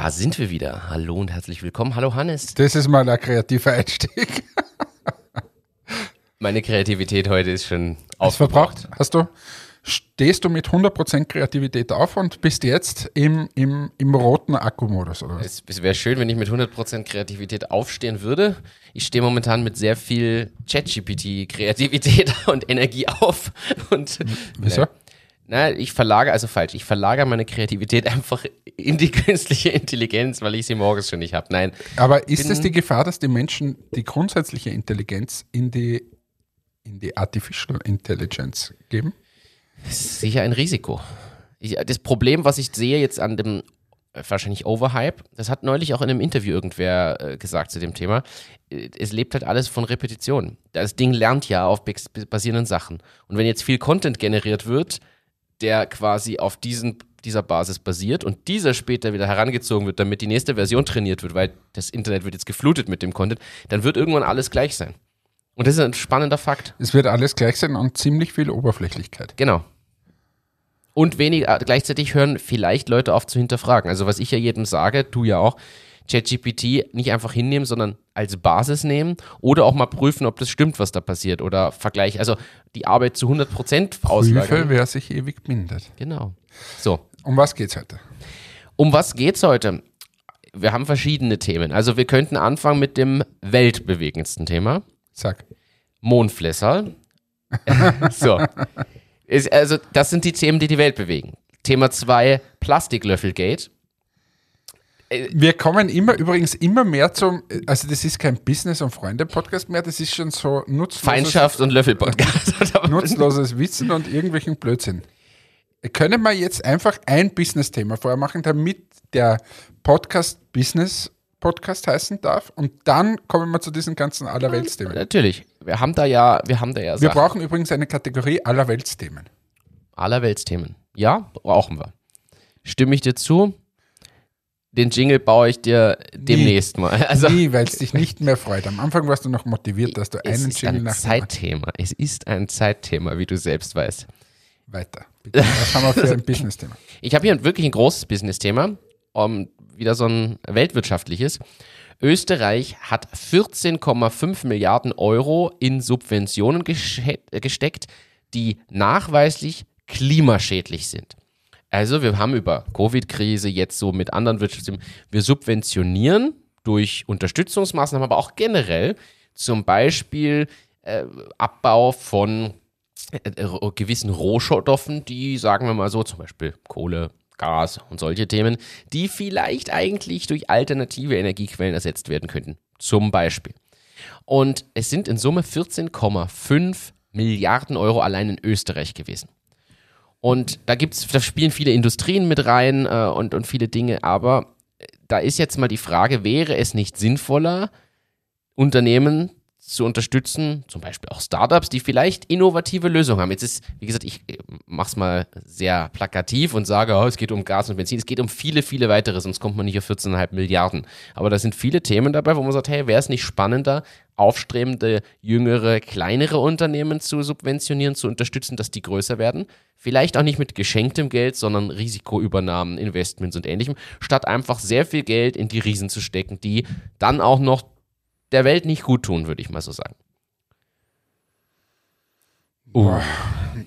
Da sind wir wieder. Hallo und herzlich willkommen. Hallo Hannes. Das ist mal ein kreativer Einstieg. Meine Kreativität heute ist schon aufgebraucht. Hast du, stehst du mit 100% Kreativität auf und bist jetzt im, im, im roten Akkumodus, oder Es, es wäre schön, wenn ich mit 100% Kreativität aufstehen würde. Ich stehe momentan mit sehr viel ChatGPT-Kreativität und Energie auf. Und, Wieso? Na, ich verlagere, also falsch, ich verlagere meine Kreativität einfach in die künstliche Intelligenz, weil ich sie morgens schon nicht habe. Nein. Aber ist es die Gefahr, dass die Menschen die grundsätzliche Intelligenz in die, in die Artificial Intelligence geben? Das ist sicher ein Risiko. Ich, das Problem, was ich sehe jetzt an dem äh, wahrscheinlich Overhype, das hat neulich auch in einem Interview irgendwer äh, gesagt zu dem Thema. Äh, es lebt halt alles von Repetition. Das Ding lernt ja auf basierenden Sachen. Und wenn jetzt viel Content generiert wird, der quasi auf diesen, dieser Basis basiert und dieser später wieder herangezogen wird, damit die nächste Version trainiert wird, weil das Internet wird jetzt geflutet mit dem Content, dann wird irgendwann alles gleich sein. Und das ist ein spannender Fakt. Es wird alles gleich sein und ziemlich viel Oberflächlichkeit. Genau. Und wenig, äh, gleichzeitig hören vielleicht Leute auf zu hinterfragen. Also was ich ja jedem sage, du ja auch, ChatGPT nicht einfach hinnehmen, sondern als Basis nehmen oder auch mal prüfen, ob das stimmt, was da passiert oder Vergleich, also die Arbeit zu 100 Prozent auslagern. Prüfe, wer sich ewig bindet. Genau. So. Um was geht's heute? Um was geht's heute? Wir haben verschiedene Themen. Also wir könnten anfangen mit dem weltbewegendsten Thema. Sag. Mondflässer. so. Ist, also das sind die Themen, die die Welt bewegen. Thema 2, Plastiklöffelgate. Wir kommen immer übrigens immer mehr zum, also das ist kein Business- und Freunde-Podcast mehr, das ist schon so nutzloses. Feindschaft und Löffel-Podcast. nutzloses Wissen und irgendwelchen Blödsinn. Können wir jetzt einfach ein Business-Thema vorher machen, damit der Podcast Business Podcast heißen darf und dann kommen wir zu diesen ganzen Allerweltsthemen. Natürlich. Wir haben da ja, wir haben da ja Wir Sachen. brauchen übrigens eine Kategorie Allerweltsthemen. Allerweltsthemen. Ja, brauchen wir. Stimme ich dir zu? Den Jingle baue ich dir demnächst nie, mal. Also, nie, weil es dich nicht mehr freut. Am Anfang warst du noch motiviert, dass du einen Jingle nach Es ist ein Zeitthema. Es ist ein Zeitthema, wie du selbst weißt. Weiter. Bitte. Was haben wir für ein Business-Thema? Ich habe hier wirklich ein großes Business-Thema, um, wieder so ein weltwirtschaftliches. Österreich hat 14,5 Milliarden Euro in Subventionen gesteckt, die nachweislich klimaschädlich sind. Also wir haben über Covid-Krise jetzt so mit anderen Wirtschaftssystemen, wir subventionieren durch Unterstützungsmaßnahmen, aber auch generell zum Beispiel äh, Abbau von äh, äh, gewissen Rohstoffen, die, sagen wir mal so, zum Beispiel Kohle, Gas und solche Themen, die vielleicht eigentlich durch alternative Energiequellen ersetzt werden könnten. Zum Beispiel. Und es sind in Summe 14,5 Milliarden Euro allein in Österreich gewesen. Und da gibt's, da spielen viele Industrien mit rein äh, und, und viele Dinge, aber da ist jetzt mal die Frage, wäre es nicht sinnvoller, Unternehmen zu unterstützen, zum Beispiel auch Startups, die vielleicht innovative Lösungen haben. Jetzt ist, wie gesagt, ich äh, mache es mal sehr plakativ und sage, oh, es geht um Gas und Benzin, es geht um viele, viele weitere, sonst kommt man nicht auf 14,5 Milliarden. Aber da sind viele Themen dabei, wo man sagt, hey, wäre es nicht spannender, aufstrebende, jüngere, kleinere Unternehmen zu subventionieren, zu unterstützen, dass die größer werden? Vielleicht auch nicht mit geschenktem Geld, sondern Risikoübernahmen, Investments und ähnlichem, statt einfach sehr viel Geld in die Riesen zu stecken, die dann auch noch der Welt nicht gut tun, würde ich mal so sagen. Uh. Boah,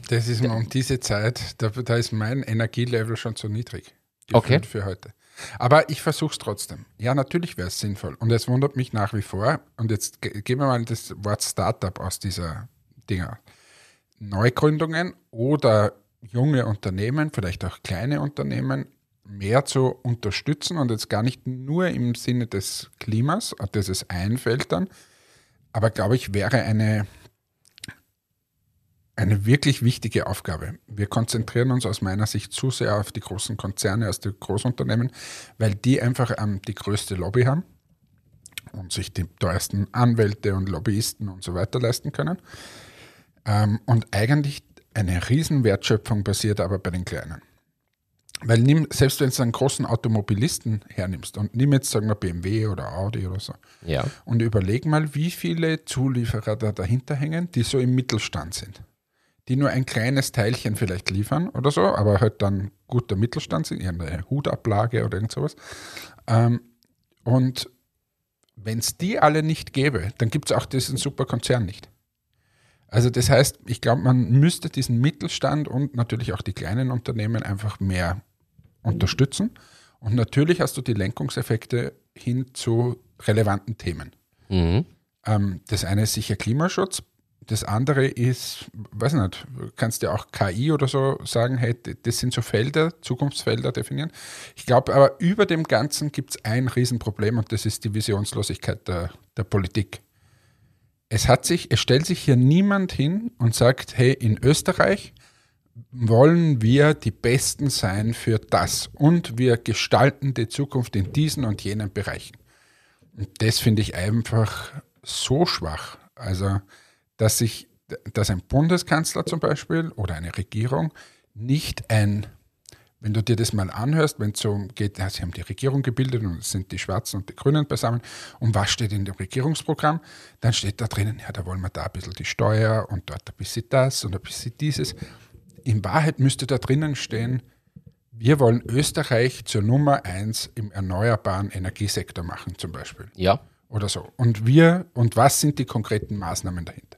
das ist um diese Zeit, da, da, ist mein Energielevel schon zu niedrig. Okay. Für heute. Aber ich versuche es trotzdem. Ja, natürlich wäre es sinnvoll. Und es wundert mich nach wie vor. Und jetzt geben wir mal das Wort Startup aus dieser Dinger. Neugründungen oder junge Unternehmen, vielleicht auch kleine Unternehmen, mehr zu unterstützen und jetzt gar nicht nur im Sinne des Klimas, das es einfällt dann, aber glaube ich, wäre eine, eine wirklich wichtige Aufgabe. Wir konzentrieren uns aus meiner Sicht zu sehr auf die großen Konzerne, aus den Großunternehmen, weil die einfach ähm, die größte Lobby haben und sich die teuersten Anwälte und Lobbyisten und so weiter leisten können. Ähm, und eigentlich eine Riesenwertschöpfung passiert aber bei den Kleinen. Weil nimm, selbst wenn du einen großen Automobilisten hernimmst und nimm jetzt, sagen wir, BMW oder Audi oder so. Ja. Und überleg mal, wie viele Zulieferer da dahinter hängen, die so im Mittelstand sind. Die nur ein kleines Teilchen vielleicht liefern oder so, aber halt dann guter Mittelstand sind, eine Hutablage oder irgend sowas. Ähm, und wenn es die alle nicht gäbe, dann gibt es auch diesen Superkonzern nicht. Also das heißt, ich glaube, man müsste diesen Mittelstand und natürlich auch die kleinen Unternehmen einfach mehr unterstützen. Und natürlich hast du die Lenkungseffekte hin zu relevanten Themen. Mhm. Ähm, das eine ist sicher Klimaschutz. Das andere ist, weiß nicht, kannst du auch KI oder so sagen, hey, das sind so Felder, Zukunftsfelder definieren. Ich glaube aber, über dem Ganzen gibt es ein Riesenproblem und das ist die Visionslosigkeit der, der Politik. Es, hat sich, es stellt sich hier niemand hin und sagt, hey, in Österreich wollen wir die Besten sein für das und wir gestalten die Zukunft in diesen und jenen Bereichen. Und das finde ich einfach so schwach. Also, dass sich, dass ein Bundeskanzler zum Beispiel oder eine Regierung nicht ein, wenn du dir das mal anhörst, wenn es so geht, ja, sie haben die Regierung gebildet und es sind die Schwarzen und die Grünen beisammen, und was steht in dem Regierungsprogramm, dann steht da drinnen, ja, da wollen wir da ein bisschen die Steuer und dort ein bisschen das und ein bisschen dieses. In Wahrheit müsste da drinnen stehen, wir wollen Österreich zur Nummer eins im erneuerbaren Energiesektor machen, zum Beispiel. Ja. Oder so. Und wir, und was sind die konkreten Maßnahmen dahinter?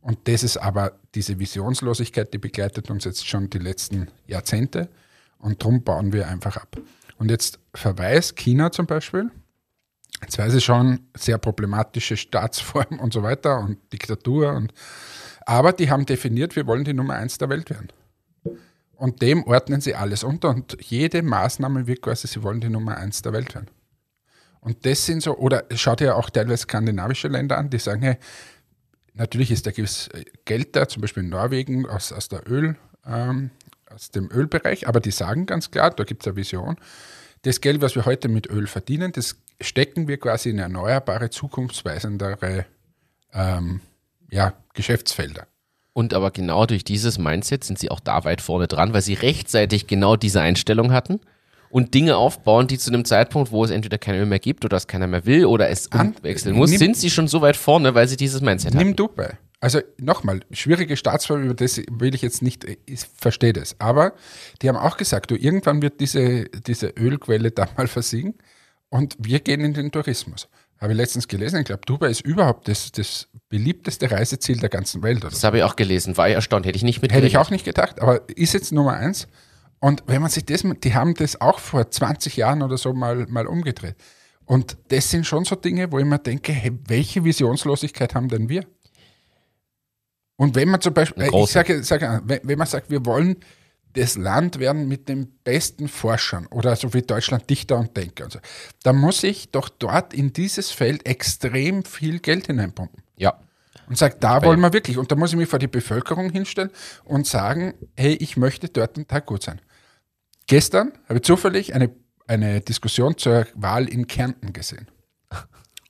Und das ist aber diese Visionslosigkeit, die begleitet uns jetzt schon die letzten Jahrzehnte. Und darum bauen wir einfach ab. Und jetzt Verweis China zum Beispiel. Jetzt weiß ich schon, sehr problematische Staatsform und so weiter und Diktatur. Und, aber die haben definiert, wir wollen die Nummer eins der Welt werden. Und dem ordnen sie alles unter und jede Maßnahme wird quasi, sie wollen die Nummer eins der Welt werden. Und das sind so, oder schaut ja auch teilweise skandinavische Länder an, die sagen, hey, natürlich ist da gewiss Geld da, zum Beispiel in Norwegen aus, aus der Öl, ähm, aus dem Ölbereich, aber die sagen ganz klar, da gibt es eine Vision, das Geld, was wir heute mit Öl verdienen, das stecken wir quasi in erneuerbare, zukunftsweisendere ähm, ja, Geschäftsfelder. Und aber genau durch dieses Mindset sind sie auch da weit vorne dran, weil sie rechtzeitig genau diese Einstellung hatten und Dinge aufbauen, die zu einem Zeitpunkt, wo es entweder kein Öl mehr gibt oder es keiner mehr will oder es umwechseln muss, nimm, sind sie schon so weit vorne, weil sie dieses Mindset nimm haben. Nimm Dubai. Also nochmal, schwierige Staatsform, über das will ich jetzt nicht, ich verstehe das. Aber die haben auch gesagt, du, irgendwann wird diese, diese Ölquelle da mal versiegen und wir gehen in den Tourismus. Habe ich letztens gelesen, ich glaube, Dubai ist überhaupt das, das beliebteste Reiseziel der ganzen Welt. Oder? Das habe ich auch gelesen, war ich erstaunt, hätte ich nicht mitgerechnet. Hätte ich auch nicht gedacht, aber ist jetzt Nummer eins. Und wenn man sich das, die haben das auch vor 20 Jahren oder so mal, mal umgedreht. Und das sind schon so Dinge, wo ich mir denke, hey, welche Visionslosigkeit haben denn wir? Und wenn man zum Beispiel, äh, ich sage, sage, wenn man sagt, wir wollen das Land werden mit den besten Forschern oder so wie Deutschland Dichter und Denker und so, dann muss ich doch dort in dieses Feld extrem viel Geld hineinpumpen. Ja. Und sagt, da wollen wir wirklich. Und da muss ich mich vor die Bevölkerung hinstellen und sagen, hey, ich möchte dort einen Tag gut sein. Gestern habe ich zufällig eine, eine Diskussion zur Wahl in Kärnten gesehen.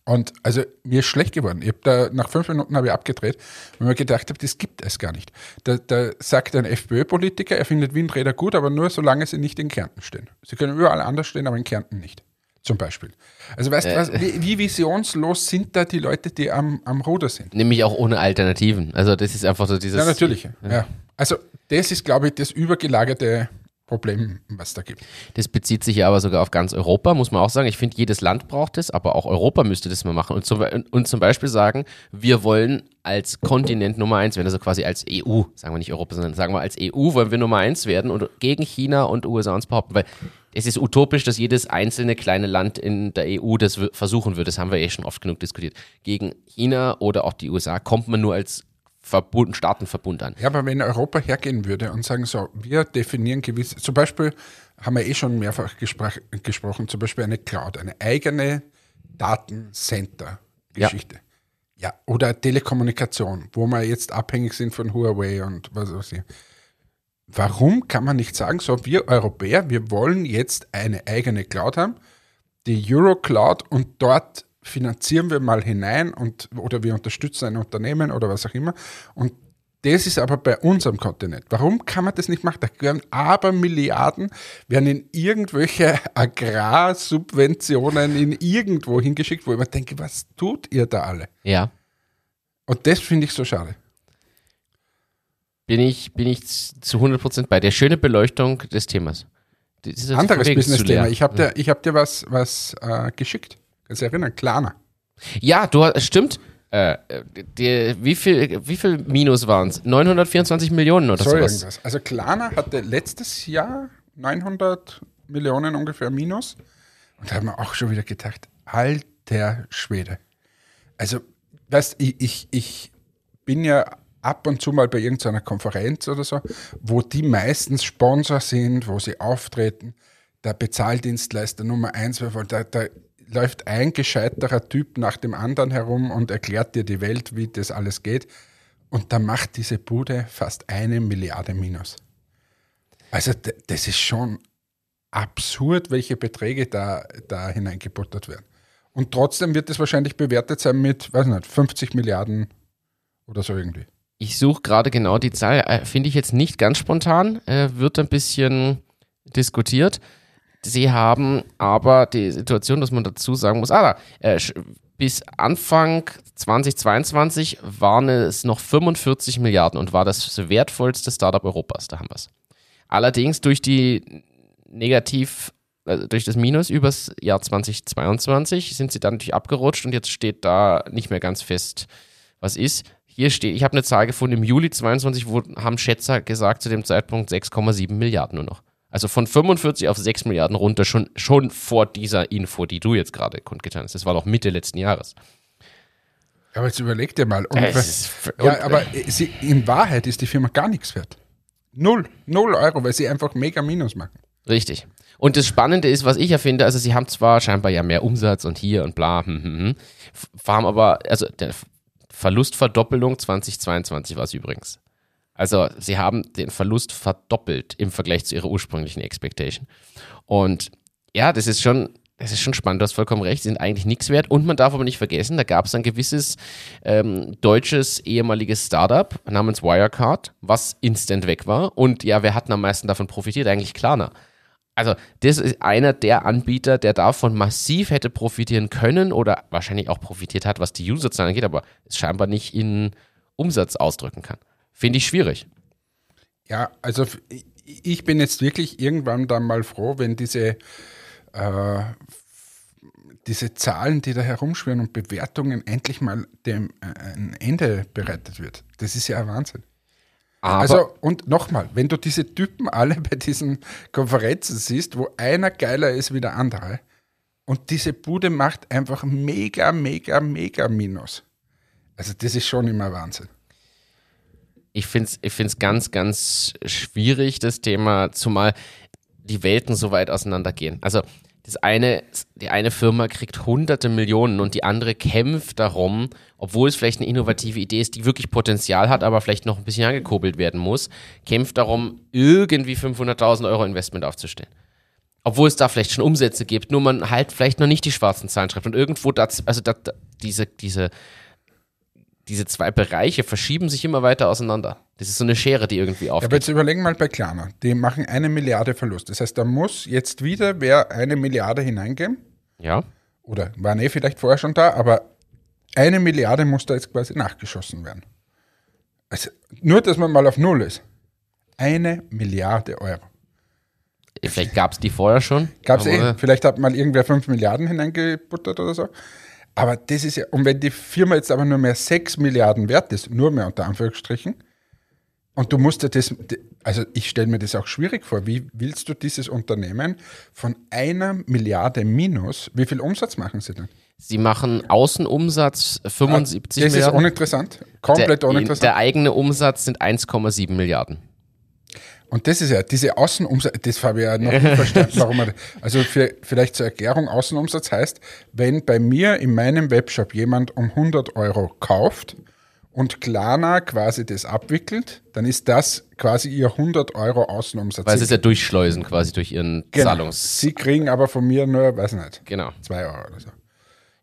Und also mir ist schlecht geworden. Ich habe da nach fünf Minuten habe ich abgedreht, weil mir gedacht habe, das gibt es gar nicht. Da, da sagt ein FPÖ-Politiker, er findet Windräder gut, aber nur solange sie nicht in Kärnten stehen. Sie können überall anders stehen, aber in Kärnten nicht. Zum Beispiel. Also weißt du äh, was, wie, wie, visionslos sind da die Leute, die am, am Ruder sind? Nämlich auch ohne Alternativen. Also das ist einfach so dieses. Ja, natürlich. Ja. ja. Also das ist, glaube ich, das übergelagerte Problem, was da gibt. Das bezieht sich ja aber sogar auf ganz Europa, muss man auch sagen. Ich finde, jedes Land braucht es, aber auch Europa müsste das mal machen und zum, und zum Beispiel sagen, wir wollen als Kontinent Nummer eins werden, also quasi als EU, sagen wir nicht Europa, sondern sagen wir als EU wollen wir Nummer eins werden und gegen China und USA uns behaupten, weil es ist utopisch, dass jedes einzelne kleine Land in der EU das versuchen würde. Das haben wir eh schon oft genug diskutiert. Gegen China oder auch die USA kommt man nur als Verbund, Staatenverbund an. Ja, aber wenn Europa hergehen würde und sagen so, wir definieren gewisse, zum Beispiel haben wir eh schon mehrfach gesprochen, gesprochen zum Beispiel eine Cloud, eine eigene Datencenter-Geschichte. Ja. ja. oder Telekommunikation, wo wir jetzt abhängig sind von Huawei und was weiß ich. Warum kann man nicht sagen, so wir Europäer, wir wollen jetzt eine eigene Cloud haben, die Eurocloud und dort finanzieren wir mal hinein und, oder wir unterstützen ein Unternehmen oder was auch immer. Und das ist aber bei unserem Kontinent. Warum kann man das nicht machen? Da gehören aber Milliarden, werden in irgendwelche Agrarsubventionen in irgendwo hingeschickt, wo ich mir denke, was tut ihr da alle? Ja. Und das finde ich so schade. Bin ich, bin ich zu 100% bei der schöne Beleuchtung des Themas. das ist jetzt Anderes Business-Thema. Ich habe dir, ich hab dir was, was äh, geschickt. Kannst du dich erinnern? Klarna. Ja, du hast, stimmt. Äh, die, wie, viel, wie viel Minus waren es? 924 Millionen oder So irgendwas. Also Klarna hatte letztes Jahr 900 Millionen ungefähr Minus. Und da haben wir auch schon wieder gedacht, alter Schwede. Also, weißt ich, ich, ich bin ja ab und zu mal bei irgendeiner Konferenz oder so, wo die meistens Sponsor sind, wo sie auftreten, der Bezahldienstleister Nummer eins, weil da, da läuft ein gescheiterer Typ nach dem anderen herum und erklärt dir die Welt, wie das alles geht. Und da macht diese Bude fast eine Milliarde Minus. Also das ist schon absurd, welche Beträge da, da hineingebuttert werden. Und trotzdem wird es wahrscheinlich bewertet sein mit, weiß nicht, 50 Milliarden oder so irgendwie. Ich suche gerade genau die Zahl, äh, finde ich jetzt nicht ganz spontan, äh, wird ein bisschen diskutiert. Sie haben aber die Situation, dass man dazu sagen muss, ah, da, äh, bis Anfang 2022 waren es noch 45 Milliarden und war das wertvollste Startup Europas, da haben wir es. Allerdings durch die Negativ, also durch das Minus übers Jahr 2022 sind sie dann natürlich abgerutscht und jetzt steht da nicht mehr ganz fest, was ist. Hier steht, ich habe eine Zahl gefunden, im Juli 22 wo, haben Schätzer gesagt, zu dem Zeitpunkt 6,7 Milliarden nur noch. Also von 45 auf 6 Milliarden runter, schon, schon vor dieser Info, die du jetzt gerade kundgetan hast. Das war doch Mitte letzten Jahres. Aber jetzt überleg dir mal. Und, ist ja, und- aber äh, sie, in Wahrheit ist die Firma gar nichts wert. Null. Null Euro, weil sie einfach mega Minus machen. Richtig. Und das Spannende ist, was ich ja finde, also sie haben zwar scheinbar ja mehr Umsatz und hier und bla, hm, hm, hm, haben aber, also der Verlustverdoppelung 2022 war es übrigens. Also sie haben den Verlust verdoppelt im Vergleich zu ihrer ursprünglichen Expectation. Und ja, das ist schon, das ist schon spannend, du hast vollkommen recht, sind eigentlich nichts wert. Und man darf aber nicht vergessen, da gab es ein gewisses ähm, deutsches ehemaliges Startup namens Wirecard, was instant weg war. Und ja, wer hat am meisten davon profitiert? Eigentlich Klarna. Also, das ist einer der Anbieter, der davon massiv hätte profitieren können oder wahrscheinlich auch profitiert hat, was die Userzahlen angeht, aber es scheinbar nicht in Umsatz ausdrücken kann. Finde ich schwierig. Ja, also ich bin jetzt wirklich irgendwann dann mal froh, wenn diese, äh, diese Zahlen, die da herumschwirren und Bewertungen endlich mal dem äh, ein Ende bereitet wird. Das ist ja ein Wahnsinn. Aber also, und nochmal, wenn du diese Typen alle bei diesen Konferenzen siehst, wo einer geiler ist wie der andere, und diese Bude macht einfach mega, mega, mega Minus. Also, das ist schon immer Wahnsinn. Ich finde es ich find's ganz, ganz schwierig, das Thema, zumal die Welten so weit auseinandergehen. Also das eine, die eine Firma kriegt hunderte Millionen und die andere kämpft darum, obwohl es vielleicht eine innovative Idee ist, die wirklich Potenzial hat, aber vielleicht noch ein bisschen angekurbelt werden muss, kämpft darum, irgendwie 500.000 Euro Investment aufzustellen. Obwohl es da vielleicht schon Umsätze gibt, nur man halt vielleicht noch nicht die schwarzen Zahlen schreibt. Und irgendwo, das, also das, diese, diese, diese zwei Bereiche verschieben sich immer weiter auseinander. Das ist so eine Schere, die irgendwie Ja, aber aufgeht. jetzt überlegen mal bei Klarna. Die machen eine Milliarde Verlust. Das heißt, da muss jetzt wieder wer eine Milliarde hineingeben. Ja. Oder waren eh vielleicht vorher schon da, aber eine Milliarde muss da jetzt quasi nachgeschossen werden. Also nur, dass man mal auf Null ist. Eine Milliarde Euro. Vielleicht gab es die vorher schon. Gab es eh. Vielleicht hat mal irgendwer 5 Milliarden hineingebuttert oder so. Aber das ist ja, und wenn die Firma jetzt aber nur mehr 6 Milliarden wert ist, nur mehr unter Anführungsstrichen, und du musst dir das, also ich stelle mir das auch schwierig vor, wie willst du dieses Unternehmen von einer Milliarde minus, wie viel Umsatz machen sie denn? Sie machen Außenumsatz 75 das ist Milliarden. uninteressant, komplett der, uninteressant. der eigene Umsatz sind 1,7 Milliarden. Und das ist ja, diese Außenumsatz, das habe ich ja noch nicht verstanden, warum man, also für, vielleicht zur Erklärung, Außenumsatz heißt, wenn bei mir in meinem Webshop jemand um 100 Euro kauft und Klarna quasi das abwickelt, dann ist das quasi ihr 100 Euro Außenumsatz. Weil sie Sie- es ja durchschleusen quasi durch ihren genau. Zahlungs... Sie kriegen aber von mir nur, weiß nicht, Genau. 2 Euro oder so.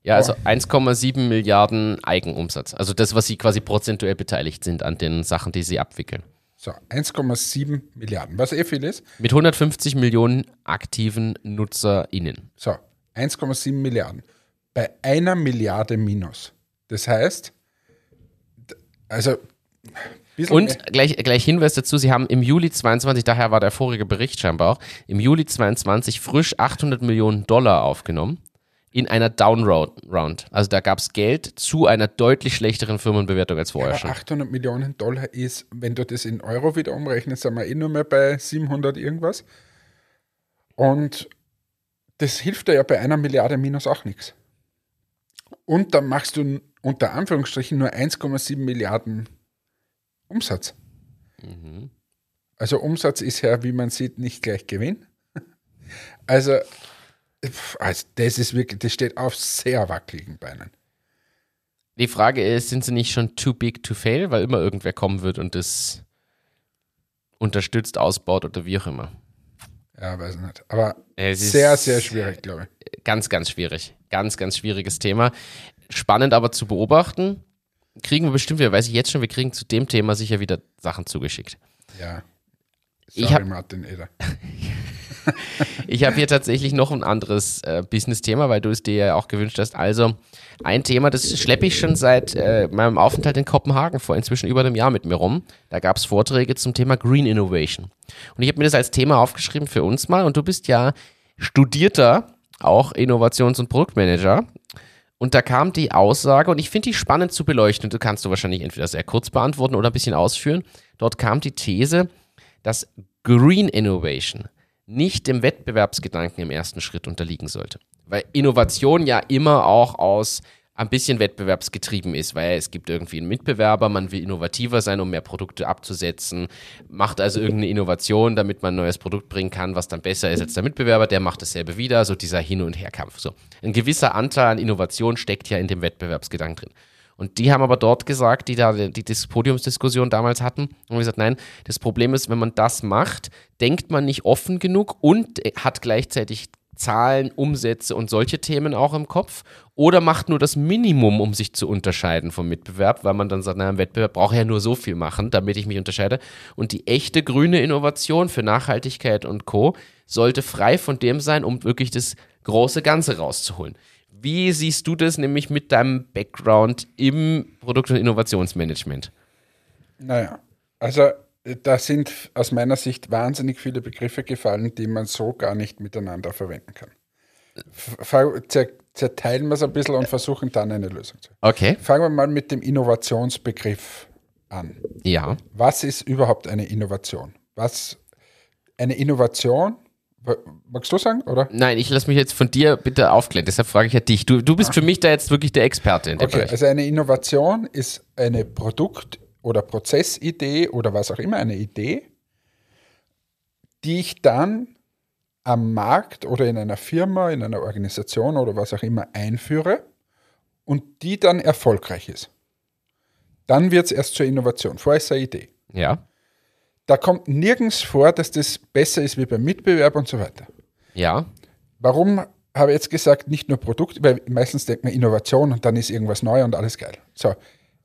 Ja, also 1,7 Milliarden Eigenumsatz. Also das, was sie quasi prozentuell beteiligt sind an den Sachen, die sie abwickeln. So, 1,7 Milliarden, was eh viel ist. Mit 150 Millionen aktiven NutzerInnen. So, 1,7 Milliarden. Bei einer Milliarde minus. Das heißt, also Und mehr. gleich, gleich Hinweis dazu, sie haben im Juli 22, daher war der vorige Bericht scheinbar auch, im Juli 22 frisch 800 Millionen Dollar aufgenommen in einer Down-Round. Also da gab es Geld zu einer deutlich schlechteren Firmenbewertung als vorher Aber schon. 800 Millionen Dollar ist, wenn du das in Euro wieder umrechnest, sind wir eh nur mehr bei 700 irgendwas. Und das hilft dir ja bei einer Milliarde minus auch nichts. Und dann machst du unter Anführungsstrichen nur 1,7 Milliarden Umsatz. Also Umsatz ist ja, wie man sieht, nicht gleich Gewinn. Also, also das ist wirklich, das steht auf sehr wackeligen Beinen. Die Frage ist, sind sie nicht schon too big to fail, weil immer irgendwer kommen wird und das unterstützt, ausbaut oder wie auch immer. Ja, weiß nicht. Aber Es sehr, sehr schwierig, glaube ich. Ganz, ganz schwierig. Ganz, ganz schwieriges Thema. Spannend aber zu beobachten. Kriegen wir bestimmt wieder, weiß ich jetzt schon, wir kriegen zu dem Thema sicher wieder Sachen zugeschickt. Ja. Ich Sorry, hab- Martin Eder. Ich habe hier tatsächlich noch ein anderes äh, Business-Thema, weil du es dir ja auch gewünscht hast. Also ein Thema, das schleppe ich schon seit äh, meinem Aufenthalt in Kopenhagen vor inzwischen über einem Jahr mit mir rum. Da gab es Vorträge zum Thema Green Innovation. Und ich habe mir das als Thema aufgeschrieben für uns mal. Und du bist ja studierter, auch Innovations- und Produktmanager. Und da kam die Aussage, und ich finde die spannend zu beleuchten, du kannst du wahrscheinlich entweder sehr kurz beantworten oder ein bisschen ausführen. Dort kam die These, dass Green Innovation nicht dem Wettbewerbsgedanken im ersten Schritt unterliegen sollte. Weil Innovation ja immer auch aus ein bisschen wettbewerbsgetrieben ist, weil es gibt irgendwie einen Mitbewerber, man will innovativer sein, um mehr Produkte abzusetzen, macht also irgendeine Innovation, damit man ein neues Produkt bringen kann, was dann besser ist als der Mitbewerber, der macht dasselbe wieder, so dieser Hin- und Herkampf. So. Ein gewisser Anteil an Innovation steckt ja in dem Wettbewerbsgedanken drin. Und die haben aber dort gesagt, die da die Dis- Podiumsdiskussion damals hatten, haben gesagt, nein, das Problem ist, wenn man das macht, denkt man nicht offen genug und hat gleichzeitig Zahlen, Umsätze und solche Themen auch im Kopf oder macht nur das Minimum, um sich zu unterscheiden vom Mitbewerb, weil man dann sagt, naja, im Wettbewerb brauche ich ja nur so viel machen, damit ich mich unterscheide. Und die echte grüne Innovation für Nachhaltigkeit und Co. sollte frei von dem sein, um wirklich das große Ganze rauszuholen. Wie siehst du das nämlich mit deinem Background im Produkt- und Innovationsmanagement? Naja, also äh, da sind aus meiner Sicht wahnsinnig viele Begriffe gefallen, die man so gar nicht miteinander verwenden kann. Zer- Zerteilen wir es ein bisschen und versuchen dann eine Lösung zu. Okay. Fangen wir mal mit dem Innovationsbegriff an. Ja. Was ist überhaupt eine Innovation? Was eine Innovation, magst du sagen, oder? Nein, ich lasse mich jetzt von dir bitte aufklären. Deshalb frage ich ja dich. Du, du bist für mich da jetzt wirklich der Experte in dem Okay, Bereich. also eine Innovation ist eine Produkt- oder Prozessidee oder was auch immer, eine Idee, die ich dann am Markt oder in einer Firma, in einer Organisation oder was auch immer einführe und die dann erfolgreich ist. Dann wird es erst zur Innovation. Vorher ist es eine Idee. Ja. Da kommt nirgends vor, dass das besser ist wie beim Mitbewerb und so weiter. Ja. Warum habe ich jetzt gesagt, nicht nur Produkt, weil meistens denkt man Innovation und dann ist irgendwas neu und alles geil. So.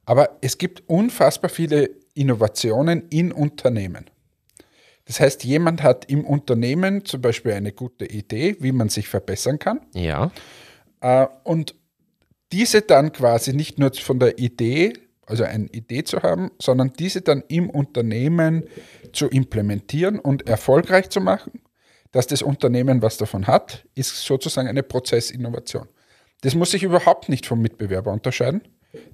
Aber es gibt unfassbar viele Innovationen in Unternehmen. Das heißt, jemand hat im Unternehmen zum Beispiel eine gute Idee, wie man sich verbessern kann. Ja. Äh, und diese dann quasi nicht nur von der Idee, also eine Idee zu haben, sondern diese dann im Unternehmen zu implementieren und erfolgreich zu machen, dass das Unternehmen was davon hat, ist sozusagen eine Prozessinnovation. Das muss sich überhaupt nicht vom Mitbewerber unterscheiden.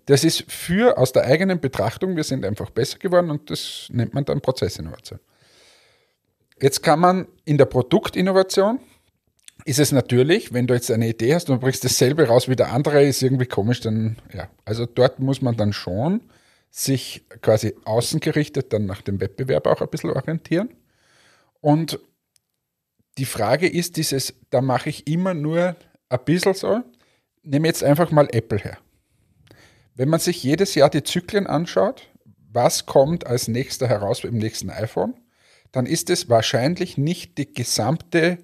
Das ist für aus der eigenen Betrachtung, wir sind einfach besser geworden und das nennt man dann Prozessinnovation. Jetzt kann man in der Produktinnovation, ist es natürlich, wenn du jetzt eine Idee hast und bringst dasselbe raus wie der andere, ist irgendwie komisch, dann ja. Also dort muss man dann schon sich quasi außengerichtet dann nach dem Wettbewerb auch ein bisschen orientieren. Und die Frage ist dieses, da mache ich immer nur ein bisschen so, nehme jetzt einfach mal Apple her. Wenn man sich jedes Jahr die Zyklen anschaut, was kommt als nächster heraus im nächsten iPhone, dann ist es wahrscheinlich nicht die gesamte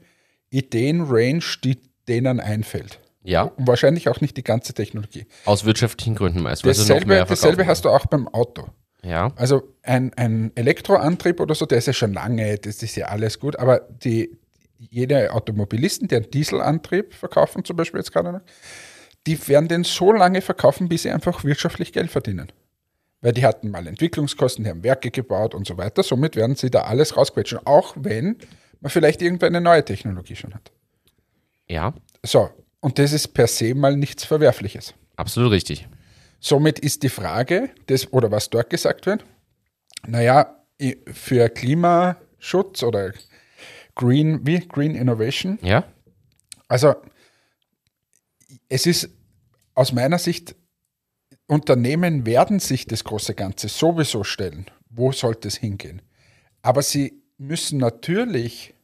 Ideenrange, die denen einfällt. Ja. Und wahrscheinlich auch nicht die ganze Technologie. Aus wirtschaftlichen Gründen meist. Dasselbe, mehr dasselbe hast du auch beim Auto. Ja. Also ein, ein Elektroantrieb oder so, der ist ja schon lange, das ist ja alles gut, aber die, jede Automobilisten, die einen Dieselantrieb verkaufen, zum Beispiel jetzt gerade noch, die werden den so lange verkaufen, bis sie einfach wirtschaftlich Geld verdienen. Weil die hatten mal Entwicklungskosten, die haben Werke gebaut und so weiter. Somit werden sie da alles rausquetschen, auch wenn man vielleicht irgendwann eine neue Technologie schon hat. Ja, So, und das ist per se mal nichts Verwerfliches. absolut richtig. Somit ist die Frage, das, oder was dort gesagt wird, naja, für Klimaschutz oder Green, wie? Green Innovation, Ja, also es ist aus meiner Sicht, Unternehmen werden sich das große Ganze sowieso stellen. Wo sollte es hingehen? Aber sie müssen natürlich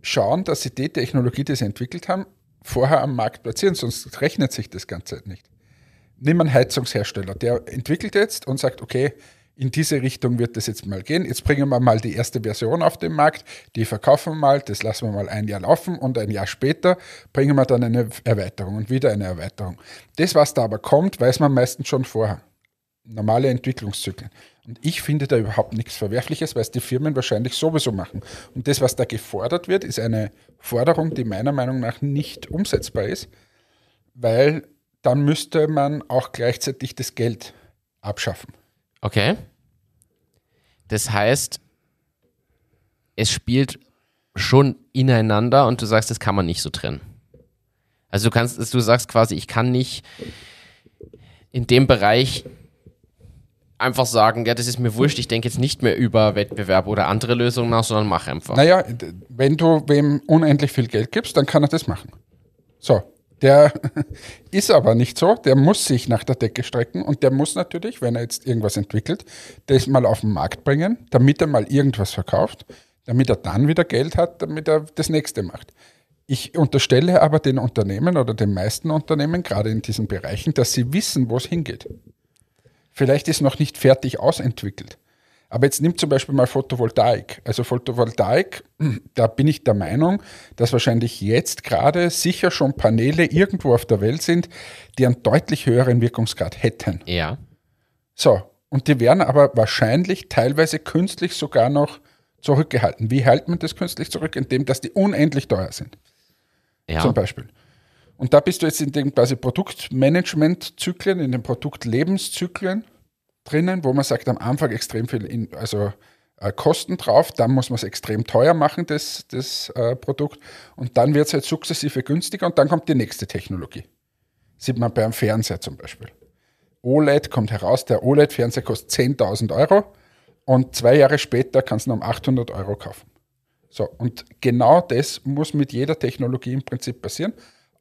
schauen, dass sie die Technologie, die sie entwickelt haben, vorher am Markt platzieren, sonst rechnet sich das Ganze nicht. Nimm einen Heizungshersteller, der entwickelt jetzt und sagt, okay, in diese Richtung wird das jetzt mal gehen. Jetzt bringen wir mal die erste Version auf den Markt, die verkaufen wir mal, das lassen wir mal ein Jahr laufen und ein Jahr später bringen wir dann eine Erweiterung und wieder eine Erweiterung. Das, was da aber kommt, weiß man meistens schon vorher. Normale Entwicklungszyklen. Und ich finde da überhaupt nichts Verwerfliches, weil es die Firmen wahrscheinlich sowieso machen. Und das, was da gefordert wird, ist eine Forderung, die meiner Meinung nach nicht umsetzbar ist, weil dann müsste man auch gleichzeitig das Geld abschaffen. okay. Das heißt, es spielt schon ineinander und du sagst, das kann man nicht so trennen. Also du kannst, du sagst quasi, ich kann nicht in dem Bereich einfach sagen, ja, das ist mir wurscht, ich denke jetzt nicht mehr über Wettbewerb oder andere Lösungen nach, sondern mach einfach. Naja, wenn du wem unendlich viel Geld gibst, dann kann er das machen. So, der ist aber nicht so, der muss sich nach der Decke strecken und der muss natürlich, wenn er jetzt irgendwas entwickelt, das mal auf den Markt bringen, damit er mal irgendwas verkauft, damit er dann wieder Geld hat, damit er das nächste macht. Ich unterstelle aber den Unternehmen oder den meisten Unternehmen, gerade in diesen Bereichen, dass sie wissen, wo es hingeht. Vielleicht ist noch nicht fertig ausentwickelt. Aber jetzt nimmt zum Beispiel mal Photovoltaik. Also Photovoltaik, da bin ich der Meinung, dass wahrscheinlich jetzt gerade sicher schon Paneele irgendwo auf der Welt sind, die einen deutlich höheren Wirkungsgrad hätten. Ja. So, und die werden aber wahrscheinlich teilweise künstlich sogar noch zurückgehalten. Wie hält man das künstlich zurück? Indem, dass die unendlich teuer sind Ja. zum Beispiel. Und da bist du jetzt in den quasi Produktmanagement-Zyklen, in den Produktlebenszyklen drinnen, wo man sagt, am Anfang extrem viel in, also, äh, Kosten drauf, dann muss man es extrem teuer machen, das, das äh, Produkt, und dann wird es halt sukzessive günstiger und dann kommt die nächste Technologie. Sieht man beim Fernseher zum Beispiel. OLED kommt heraus, der OLED-Fernseher kostet 10.000 Euro und zwei Jahre später kannst du ihn um 800 Euro kaufen. So, und genau das muss mit jeder Technologie im Prinzip passieren,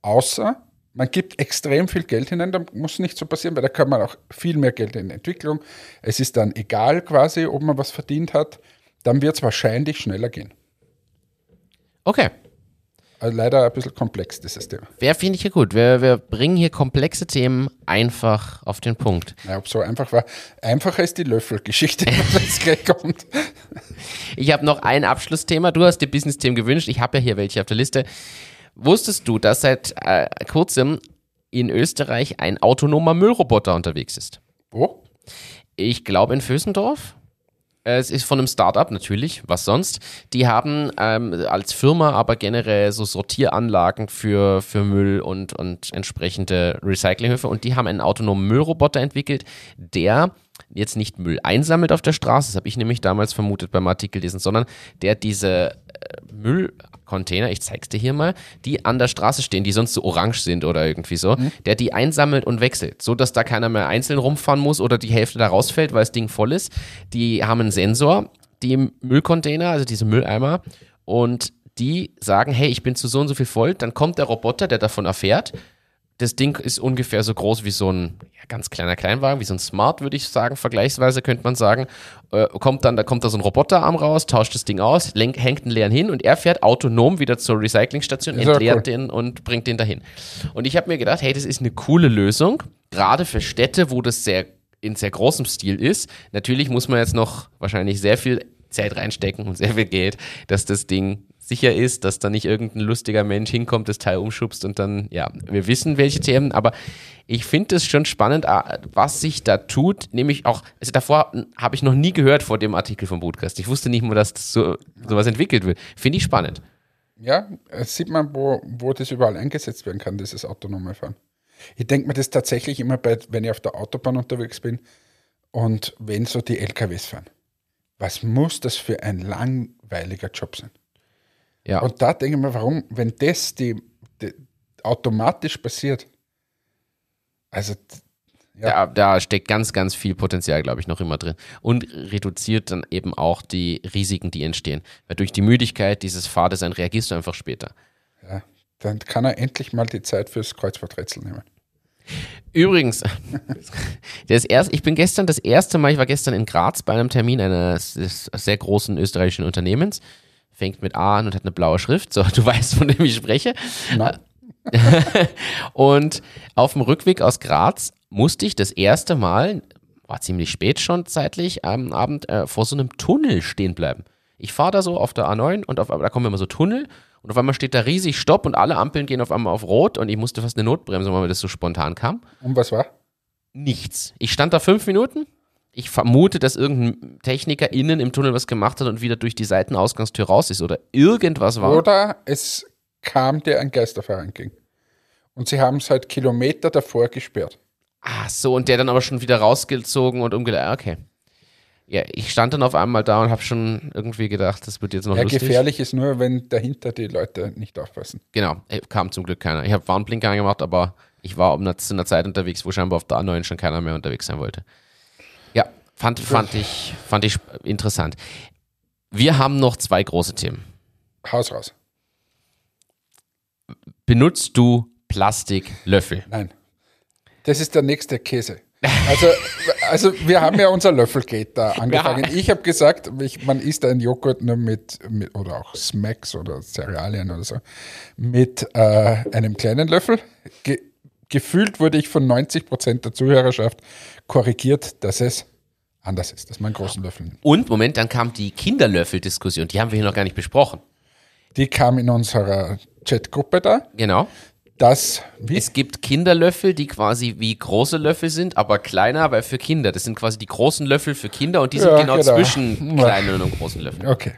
außer man gibt extrem viel Geld hinein, dann muss nicht so passieren, weil da kann man auch viel mehr Geld in Entwicklung. Es ist dann egal quasi, ob man was verdient hat, dann wird es wahrscheinlich schneller gehen. Okay. Also leider ein bisschen komplex, dieses Thema. Wer finde ich hier gut? Wir, wir bringen hier komplexe Themen einfach auf den Punkt. Ja, ob so einfach war. Einfacher ist die Löffelgeschichte, wenn es gleich kommt. Ich habe noch ein Abschlussthema. Du hast dir Business-Themen gewünscht. Ich habe ja hier welche auf der Liste. Wusstest du, dass seit äh, kurzem in Österreich ein autonomer Müllroboter unterwegs ist? Wo? Ich glaube in Vösendorf. Es ist von einem Startup natürlich, was sonst. Die haben ähm, als Firma aber generell so Sortieranlagen für, für Müll und, und entsprechende Recyclinghöfe und die haben einen autonomen Müllroboter entwickelt, der jetzt nicht Müll einsammelt auf der Straße, das habe ich nämlich damals vermutet beim Artikel lesen, sondern der diese äh, Müllcontainer, ich zeig's dir hier mal, die an der Straße stehen, die sonst so orange sind oder irgendwie so, der die einsammelt und wechselt, so dass da keiner mehr einzeln rumfahren muss oder die Hälfte da rausfällt, weil das Ding voll ist. Die haben einen Sensor, die im Müllcontainer, also diese Mülleimer, und die sagen, hey, ich bin zu so und so viel voll, dann kommt der Roboter, der davon erfährt. Das Ding ist ungefähr so groß wie so ein ja, ganz kleiner Kleinwagen, wie so ein Smart, würde ich sagen, vergleichsweise könnte man sagen. Äh, kommt dann, da kommt da so ein Roboterarm raus, tauscht das Ding aus, lenk, hängt einen leeren hin und er fährt autonom wieder zur Recyclingstation, entleert cool. den und bringt den dahin. Und ich habe mir gedacht, hey, das ist eine coole Lösung, gerade für Städte, wo das sehr in sehr großem Stil ist. Natürlich muss man jetzt noch wahrscheinlich sehr viel Zeit reinstecken und sehr viel Geld, dass das Ding sicher ist, dass da nicht irgendein lustiger Mensch hinkommt, das Teil umschubst und dann, ja, wir wissen welche Themen, aber ich finde es schon spannend, ah, was sich da tut, nämlich auch, also davor habe ich noch nie gehört vor dem Artikel vom Podcast. Ich wusste nicht mal, dass das so, sowas entwickelt wird. Finde ich spannend. Ja, äh, sieht man, wo, wo das überall eingesetzt werden kann, dieses autonome Fahren. Ich denke mir das tatsächlich immer bei, wenn ich auf der Autobahn unterwegs bin Und wenn so die LKWs fahren, was muss das für ein langweiliger Job sein? Ja. Und da denke ich mir, warum, wenn das die, die automatisch passiert, also Da, da steckt ganz, ganz viel Potenzial, glaube ich, noch immer drin. Und reduziert dann eben auch die Risiken, die entstehen. Weil durch die Müdigkeit dieses Fahrdesign reagierst du einfach später. ja, dann kann er endlich mal die Zeit fürs Kreuzworträtsel nehmen. Übrigens, das erst, ich bin gestern das erste Mal, ich war gestern in Graz bei einem Termin eines sehr großen österreichischen Unternehmens. Fängt mit A an und hat eine blaue Schrift. So, du weißt, von dem ich spreche. Na, Und auf dem Rückweg aus Graz musste ich das erste Mal, war ziemlich spät schon zeitlich, am Abend äh, vor so einem Tunnel stehen bleiben. Ich fahre da so auf der A9 und auf, da kommen immer so Tunnel und auf einmal steht da riesig Stopp und alle Ampeln gehen auf einmal auf Rot und ich musste fast eine Notbremse, weil mir das so spontan kam. und was war? Nichts. Ich stand da fünf Minuten. Ich vermute, dass irgendein Techniker innen im Tunnel was gemacht hat und wieder durch die Seitenausgangstür raus ist oder irgendwas war. Oder es kam dir ein Geisterfahrer entgegen. Und sie haben es halt Kilometer davor gesperrt. Ah, so, und der dann aber schon wieder rausgezogen und umgelegt. Okay. Ja, ich stand dann auf einmal da und habe schon irgendwie gedacht, das wird jetzt noch Ja, lustig. gefährlich ist nur, wenn dahinter die Leute nicht aufpassen. Genau, äh, kam zum Glück keiner. Ich habe Warnblinker angemacht, aber ich war um zu einer Zeit unterwegs, wo scheinbar auf der A9 schon keiner mehr unterwegs sein wollte. Ja, fand, fand, ich, fand ich interessant. Wir haben noch zwei große Themen. Haus raus. Benutzt du Plastiklöffel? Nein. Das ist der nächste Käse. Also, also wir haben ja unser Löffelgate da angefangen. Ich habe gesagt, ich, man isst einen Joghurt nur mit, mit oder auch Smacks oder Cerealien oder so, mit äh, einem kleinen Löffel. Ge gefühlt wurde ich von 90 Prozent der Zuhörerschaft korrigiert, dass es anders ist, dass man großen Löffel nimmt. Und, Moment, dann kam die Kinderlöffel-Diskussion. Die haben wir hier noch gar nicht besprochen. Die kam in unserer Chatgruppe da, Genau. dass, wie, Es gibt Kinderlöffel, die quasi wie große Löffel sind, aber kleiner, weil für Kinder. Das sind quasi die großen Löffel für Kinder und die sind Ja, genau, genau. zwischen kleinen und großen Löffeln. Okay.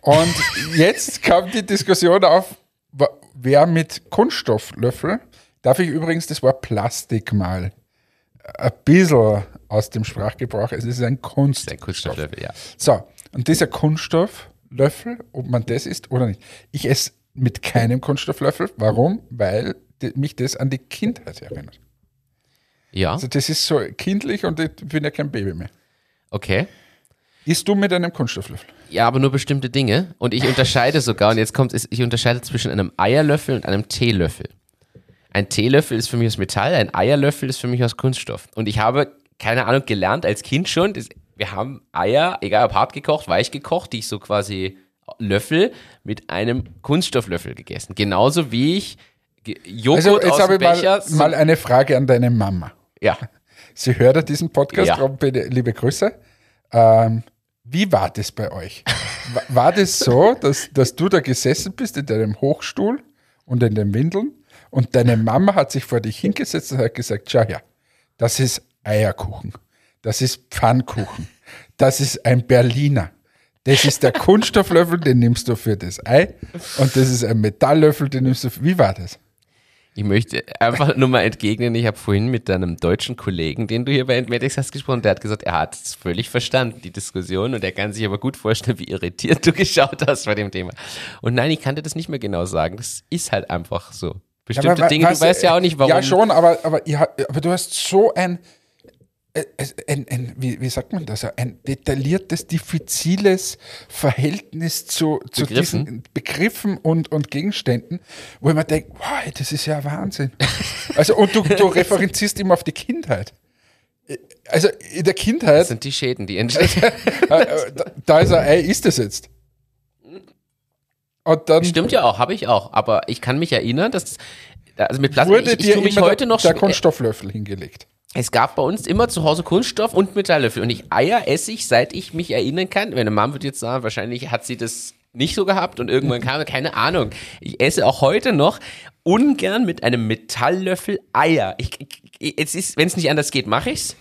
Und jetzt kam die Diskussion auf, wer mit Kunststofflöffel, darf ich übrigens das Wort Plastik mal ein bisschen aus dem Sprachgebrauch, es ist ein Kunststoff. Ein Kunststofflöffel, ja. So, und dieser Kunststofflöffel, ob man das isst oder nicht. Ich esse mit keinem Kunststofflöffel. Warum? Weil mich das an die Kindheit erinnert. Ja, Also das ist so kindlich und ich bin ja kein Baby mehr. okay. Isst du mit einem Kunststofflöffel? Ja, aber nur bestimmte Dinge. Und ich unterscheide sogar, und jetzt kommt es, ich unterscheide zwischen einem Eierlöffel und einem Teelöffel. Ein Teelöffel ist für mich aus Metall, ein Eierlöffel ist für mich aus Kunststoff. Und ich habe, keine Ahnung, gelernt als Kind schon, das, wir haben Eier, egal ob hart gekocht, weich gekocht, die ich so quasi Löffel mit einem Kunststofflöffel gegessen. Genauso wie ich Joghurt Also jetzt aus habe ich Becher. mal, mal eine Frage an deine Mama. ja. Sie hört ja diesen Podcast, Ja. bitte liebe Grüße. Ähm, wie war das bei euch? Wa- War das so, dass, dass du da gesessen bist in deinem Hochstuhl und in den Windeln und deine Mama hat sich vor dich hingesetzt und hat gesagt, schau her, das ist Eierkuchen, das ist Pfannkuchen, das ist ein Berliner. Das ist der Kunststofflöffel, den nimmst du für das Ei und das ist ein Metalllöffel, den nimmst du für... Wie war das? Ich möchte einfach nur mal entgegnen, ich habe vorhin mit deinem deutschen Kollegen, den du hier bei Entmedics hast gesprochen, der hat gesagt, er hat es völlig verstanden, die Diskussion, und er kann sich aber gut vorstellen, wie irritiert du geschaut hast bei dem Thema. Und nein, ich kann dir das nicht mehr genau sagen. Das ist halt einfach so. Bestimmte Aber wa- Dinge, was- du weißt ja auch nicht, warum. Ja, schon, aber, aber, habt- aber du hast so ein, ein, ein wie, wie sagt man das, ein detailliertes, diffiziles Verhältnis zu, zu Begriffen? diesen Begriffen und, und Gegenständen, wo mir denke, wow, das ist ja Wahnsinn. Also, und du, du referenzierst immer auf die Kindheit. Also in der Das Kindheit, sind die Schäden, die entstehen. äh, äh, da, da ist ein Ei, ist das jetzt? Dann Stimmt ja auch, habe ich auch. Aber ich kann mich erinnern, dass, also mit Plastik, wurde ich, ich dir mich heute der, noch der Kunststofflöffel hingelegt. Es gab bei uns immer zu Hause Kunststoff und Metalllöffel. Und ich Eier esse ich, seit ich mich erinnern kann. Meine Mom wird jetzt sagen, wahrscheinlich hat sie das nicht so gehabt und irgendwann kam, keine Ahnung. Ich esse auch heute noch ungern mit einem Metalllöffel Eier. Ich, ich, es wenn es nicht anders geht, mache ich's.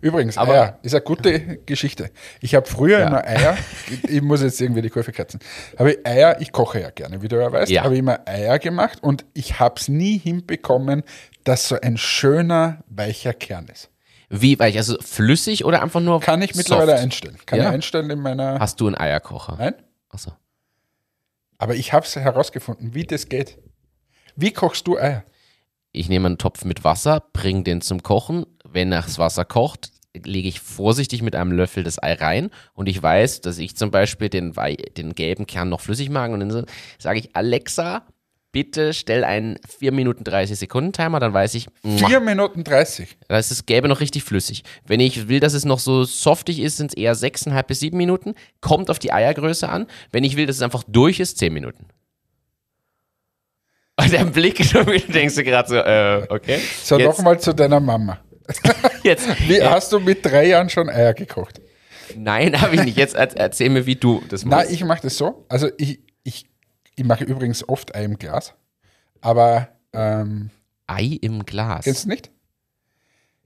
Übrigens, Aber- Eier ist eine gute Geschichte. Ich habe früher Ja. immer Eier, ich muss jetzt irgendwie die Kurve kratzen, habe ich Eier, ich koche ja gerne, wie du ja weißt, Ja. habe ich immer Eier gemacht und ich habe es nie hinbekommen, dass so ein schöner, weicher Kern ist. Wie weich? Also flüssig oder einfach nur Kann ich soft? mittlerweile einstellen. Kann Ja? ich einstellen in meiner. Hast du einen Eierkocher? Nein? Achso. Aber ich habe es herausgefunden, wie das geht. Wie kochst du Eier? Ich nehme einen Topf mit Wasser, bringe den zum Kochen. Wenn das Wasser kocht, lege ich vorsichtig mit einem Löffel das Ei rein und ich weiß, dass ich zum Beispiel den, Wei den gelben Kern noch flüssig mag und dann sage ich, Alexa, bitte stell einen 4 Minuten 30 Sekunden Timer, dann weiß ich, muah, 4 Minuten 30. da ist das Gelbe noch richtig flüssig. Wenn ich will, dass es noch so softig ist, sind es eher 6,5 bis 7 Minuten. Kommt auf die Eiergröße an. Wenn ich will, dass es einfach durch ist, 10 Minuten. Und der Blick, schon wieder denkst du gerade so, äh, okay. So, nochmal zu deiner Mama. Jetzt, Wie, äh, Hast du mit drei Jahren schon Eier gekocht? nein, habe ich nicht. Jetzt er, erzähl mir, wie du das Na, machst. ich mache das so. Also ich, ich, ich mache übrigens oft Ei im Glas. Aber ähm, Ei im Glas. kennst du nicht?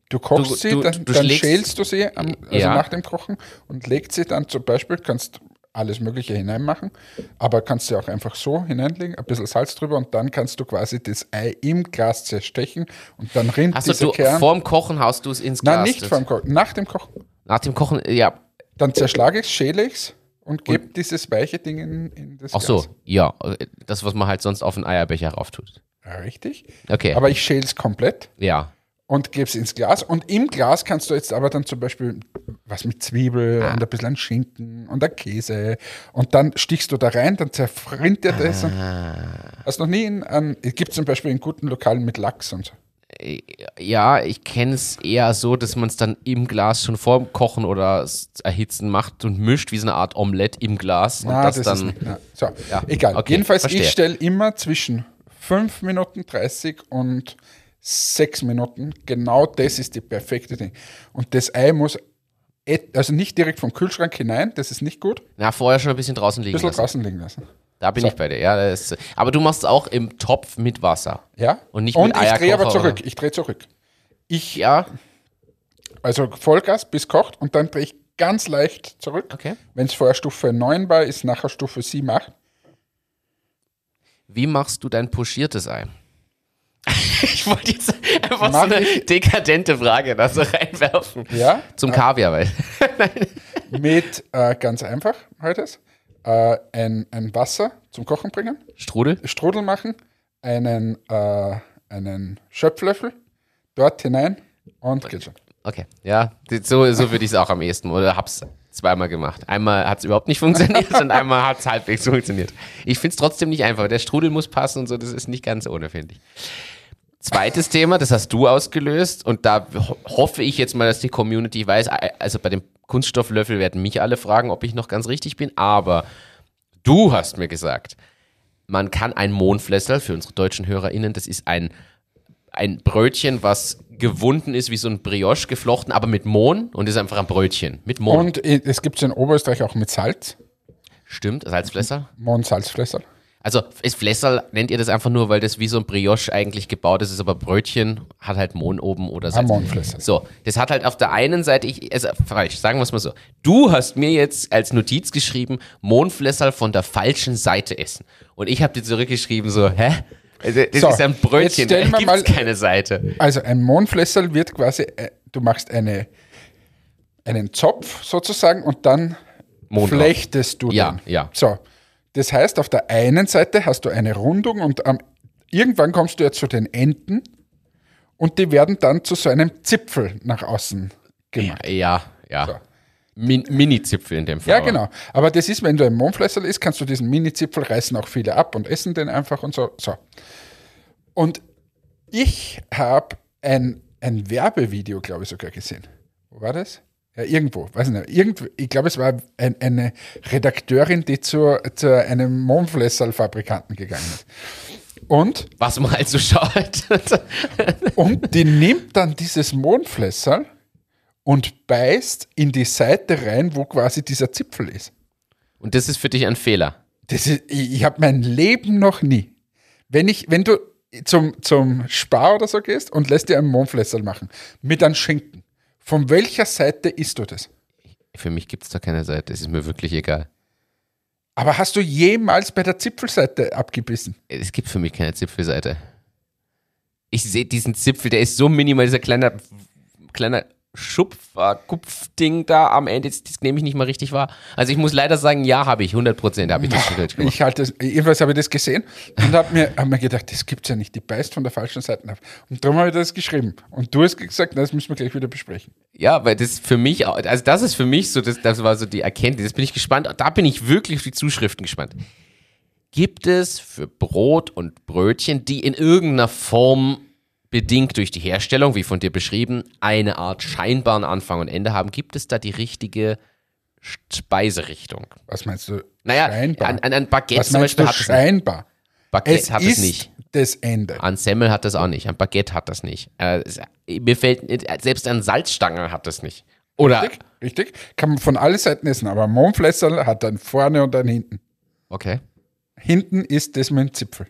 Du kochst Du- sie, du- dann, du dann schälst du sie am, also Ja. nach dem Kochen und legst sie dann zum Beispiel, kannst alles Mögliche hineinmachen, aber kannst sie auch einfach so hineinlegen, ein bisschen Salz drüber und dann kannst du quasi das Ei im Glas zerstechen und dann rinnt Achso, dieser du Kern. vorm Kochen haust du es ins Glas. Nein, nicht vorm Kochen, nach dem Kochen. Nach dem Kochen, ja. Dann zerschlage ich es, schäle ich es und gebe dieses weiche Ding in, in das Ach so, Glas. ja. Das, was man halt sonst auf einen Eierbecher rauf tut. Richtig. Okay, Aber ich schäle es komplett ja. Und gebe es ins Glas. Und im Glas kannst du jetzt aber dann zum Beispiel was mit Zwiebel Ah. und ein bisschen Schinken und ein Käse. Und dann stichst du da rein, dann zerfrinnt dir das. Und Ah. hast noch nie in, an, es gibt zum Beispiel in guten Lokalen mit Lachs und so. Ja, ich kenne es eher so, dass man es dann im Glas schon vorm Kochen oder Erhitzen macht und mischt wie so eine Art Omelette im Glas und Na, das, das, dann. ist nicht. So, Ja, egal. okay, Jedenfalls, verstehe. ich stelle immer zwischen 5 Minuten 30 und 6 Minuten. Genau das ist die perfekte Ding. Und das Ei muss, also nicht direkt vom Kühlschrank hinein, das ist nicht gut. Na, vorher schon ein bisschen draußen liegen Ein bisschen lassen. draußen liegen lassen. Da bin ich bei dir. Ja, ist, aber du machst es auch im Topf mit Wasser. Ja? Und nicht Und mit ich drehe aber Eierkocher, zurück. oder? Ich drehe zurück. Ich, Ja, also Vollgas bis kocht und dann drehe ich ganz leicht zurück. okay. Wenn es vorher Stufe 9 war, ist nachher Stufe 7, 8. Wie machst du dein pochiertes Ei? ich wollte jetzt einfach Mach so eine ich- dekadente Frage da so reinwerfen. Ja? Zum Kaviar, weil. Mit, äh, ganz einfach heute, äh, ein, ein Wasser zum Kochen bringen, Strudel? Strudel machen, einen, äh, einen Schöpflöffel dort hinein und geht schon. Okay, ja, so, so würde ich es auch am ehesten oder hab's zweimal gemacht. Einmal hat es überhaupt nicht funktioniert und einmal hat es halbwegs funktioniert. Ich finde es trotzdem nicht einfach. Der Strudel muss passen und so, das ist nicht ganz ohne, finde ich. Zweites Thema, das hast du ausgelöst und da ho hoffe ich jetzt mal, dass die Community weiß, also bei dem Kunststofflöffel werden mich alle fragen, ob ich noch ganz richtig bin, aber du hast mir gesagt, man kann ein Mohnflessel, für unsere deutschen HörerInnen, das ist ein, ein Brötchen, was gewunden ist wie so ein Brioche geflochten, aber mit Mohn und ist einfach ein Brötchen mit Mohn. Und äh, es gibt es in Oberösterreich auch mit Salz, Stimmt, Salzflessel? Mohn-Salzflösser. Also ist Flässerl, nennt ihr das einfach nur, weil das wie so ein Brioche eigentlich gebaut ist, ist aber Brötchen, hat halt Mohn oben oder Salz. Mohnflessel. So, das hat halt auf der einen Seite, ich, also falsch, sagen wir es mal so. Du hast mir jetzt als Notiz geschrieben, Mohnflessel von der falschen Seite essen. Und ich habe dir zurückgeschrieben so, hä? Also, Das So, ist ein Brötchen, da stellen wir gibt es keine Seite. Also ein Mohnflessel wird quasi, äh, du machst eine, einen Zopf sozusagen und dann drauf. flechtest du Ja, den. ja. So, das heißt, auf der einen Seite hast du eine Rundung und am, irgendwann kommst du ja zu den Enden und die werden dann zu so einem Zipfel nach außen gemacht. Ja, ja. So. Min Mini-Zipfel in dem Fall. Ja, aber- genau. Aber das ist, wenn du ein Mohnflessel isst, kannst du diesen Mini-Zipfel reißen auch viele ab und essen den einfach und so. so. Und ich habe ein, ein Werbevideo, glaube ich, sogar gesehen. Wo war das? Ja, irgendwo, weiß ich nicht. Irgendwo, ich glaube, es war ein, eine Redakteurin, die zu, zu einem Mohnflesselfabrikanten gegangen ist. Und, Was man halt so schaut. und die nimmt dann dieses Mohnflessel und beißt in die Seite rein, wo quasi dieser Zipfel ist. Und das ist für dich ein Fehler. Das ist, ich ich habe mein Leben noch nie. Wenn, ich, wenn du zum, zum Spar oder so gehst und lässt dir einen Mohnflessel machen mit einem Schinken, von welcher Seite isst du das? Für mich gibt es da keine Seite. Es ist mir wirklich egal. Aber hast du jemals bei der Zipfelseite abgebissen? Es gibt für mich keine Zipfelseite. Ich sehe diesen Zipfel, der ist so minimal, dieser kleiner, kleiner Schupfer-Kupfding da am Ende, das, das nehme ich nicht mal richtig wahr. Also ich muss leider sagen, ja, habe ich, 100 Prozent habe ich das falsch gemacht. Ich halte das, jedenfalls habe ich das gesehen und habe mir, hab mir gedacht, das gibt's ja nicht, die beißt von der falschen Seite ab. Und darum habe ich das geschrieben. Und du hast gesagt, das müssen wir gleich wieder besprechen. Ja, weil das für mich, auch- also das ist für mich so, das, das war so die Erkenntnis. Jetzt bin ich gespannt, da bin ich wirklich auf die Zuschriften gespannt. Gibt es für Brot und Brötchen, die in irgendeiner Form bedingt durch die Herstellung, wie von dir beschrieben, eine Art scheinbaren Anfang und Ende haben, gibt es da die richtige Speiserichtung? Was meinst du? Naja, scheinbar. an, an, an Baguette Was zum Beispiel du hat es nicht. scheinbar? Baguette Es hat ist es nicht. das Ende. An Semmel hat das auch nicht. An Baguette hat das nicht. Äh, mir fällt nicht- selbst an Salzstangen hat das nicht. Oder Richtig? Richtig? Kann man von allen Seiten essen, aber Mondflässerl hat einen vorne und einen hinten. okay. Hinten ist das mit dem Zipfel.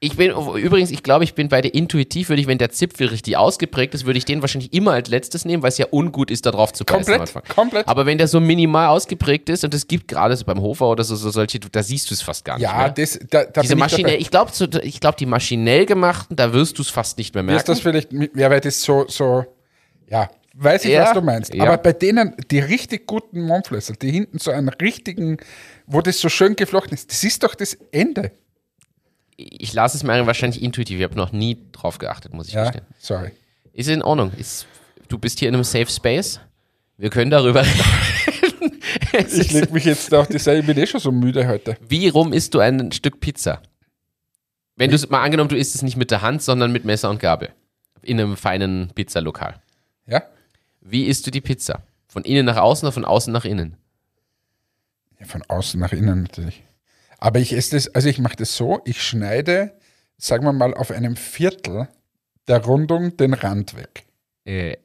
Ich bin übrigens, ich glaube, ich bin bei der intuitiv, würde ich, wenn der Zipfel richtig ausgeprägt ist, würde ich den wahrscheinlich immer als letztes nehmen, weil es ja ungut ist, da drauf zu beißen Komplett, komplett. Aber wenn der so minimal ausgeprägt ist und es gibt gerade so beim Hofer oder so, so solche, da siehst du es fast gar nicht ja, mehr. das, da, da Diese ich maschinell, dabei. ich glaube, so, ich glaube, die maschinell gemachten, da wirst du es fast nicht mehr Mir ist merken. das vielleicht, ja, weil das so, so, ja, weiß ich, Ja, was du meinst. ja. Aber bei denen, die richtig guten Mondflösser, die hinten so einen richtigen, wo das so schön geflochten ist, das ist doch das Ende. Ich lasse es mir wahrscheinlich intuitiv. Ich habe noch nie drauf geachtet, muss ich Ja, gestehen. sorry. Ist in Ordnung. Ist, du bist hier in einem Safe Space. Wir können darüber reden. Ich ist- leg mich jetzt auf die Seite, ich bin eh schon so müde heute. Wie rum isst du ein Stück Pizza? Wenn du es mal angenommen, du isst es nicht mit der Hand, sondern mit Messer und Gabel. In einem feinen Pizzalokal. Ja? Wie isst du die Pizza? Von innen nach außen oder von außen nach innen? ja von außen nach innen natürlich. Aber ich esse das, also ich mache das so, ich schneide, sagen wir mal, auf einem Viertel der Rundung den Rand weg. Äh,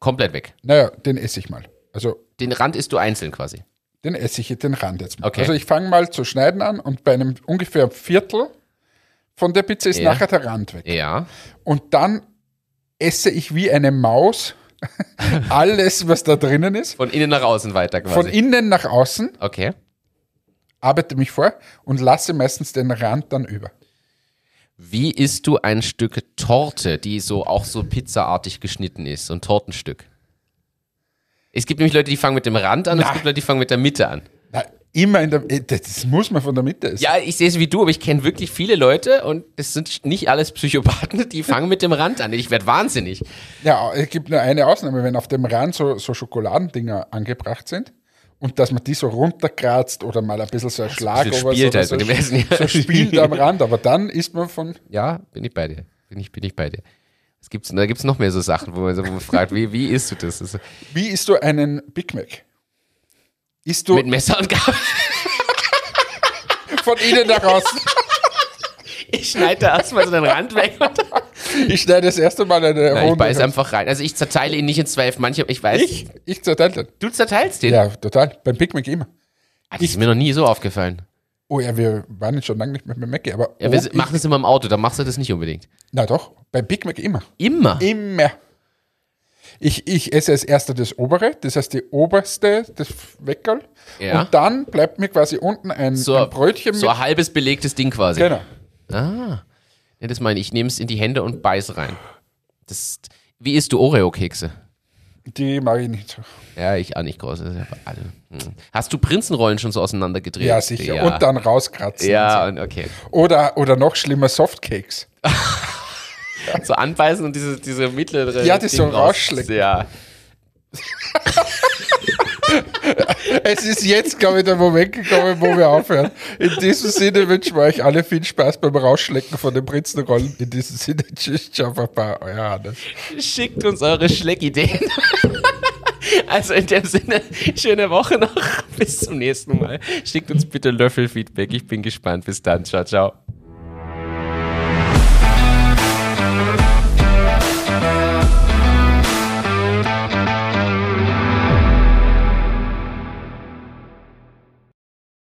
komplett weg. Naja, den esse ich mal. Also Den Rand isst du einzeln quasi. den esse ich den Rand jetzt mal. Okay. Also ich fange mal zu schneiden an und bei einem ungefähr Viertel von der Pizza ist Ja. nachher der Rand weg. Ja. Und dann esse ich wie eine Maus alles, was da drinnen ist, Von innen nach außen weiter quasi. von innen nach außen, okay. Arbeite mich vor und lasse meistens den Rand dann über. Wie isst du ein Stück Torte, die so auch so pizzaartig geschnitten ist? So ein Tortenstück. Es gibt nämlich Leute, die fangen mit dem Rand an, und es Na. gibt Leute, die fangen mit der Mitte an. Na, immer in der, äh, das muss man von der Mitte essen. Ja, ich sehe es wie du, aber ich kenne wirklich viele Leute und es sind nicht alles Psychopathen, die fangen mit dem Rand an. Ich werde wahnsinnig. Ja, es gibt nur eine Ausnahme, wenn auf dem Rand so, so Schokoladendinger angebracht sind und dass man die so runterkratzt oder mal ein bisschen so ein Schlag bisschen oder spielt so, halt so, so spielt am Rand, aber dann isst man von, Ja, bin ich bei dir. Bin ich, bin ich bei dir. Es gibt's, da gibt es noch mehr so Sachen, wo man, so- wo man fragt, wie, wie isst du das? ist, wie isst du einen Big Mac? Isst du mit Messer und Gabel. von innen nach außen? Ich schneide da erstmal so den Rand weg. Ich schneide das erste Mal eine Nein, ich Runde. beiß einfach rein. Also ich zerteile ihn nicht in zwei. Manche, ich weiß. ich, ich zerteile den. Du zerteilst den. Ja, total. Beim Big Mac immer. Ah, Das ist mir noch nie so aufgefallen. Oh ja, wir waren jetzt schon lange nicht mehr beim Mac, aber Ja, oh, wir ich, machen das immer im Auto, da machst du das nicht unbedingt. na doch, beim Big Mac immer. Immer. Immer. Ich, ich esse als erster das obere, das heißt die oberste, das Weckerl. Ja. Und dann bleibt mir quasi unten ein, So, ein Brötchen so ein halbes belegtes Ding quasi. Genau. Ah. Ja, das meine ich. Ich nehme es in die Hände und beiß rein. Das, wie isst du Oreo-Kekse? Die mag ich nicht so. Ja, ich auch nicht groß. Hm. Hast du Prinzenrollen schon so auseinandergedreht? Ja, sicher. Ja, Und dann rauskratzen. ja und okay. Oder, oder noch schlimmer, Softcakes. So anbeißen und diese, diese mittlere. Ja, das Ding so raus- rausschlecken. Ja. Es ist jetzt, glaube ich, der Moment gekommen, wo wir aufhören. In diesem Sinne wünschen wir euch alle viel Spaß beim Rausschlecken von den Prinzenrollen. In diesem Sinne, tschüss, ciao, Papa, euer Hannes. Schickt uns eure Schleckideen. Also in dem Sinne, schöne Woche noch. Bis zum nächsten Mal. Schickt uns bitte Löffelfeedback. Ich bin gespannt. Bis dann. Ciao, ciao.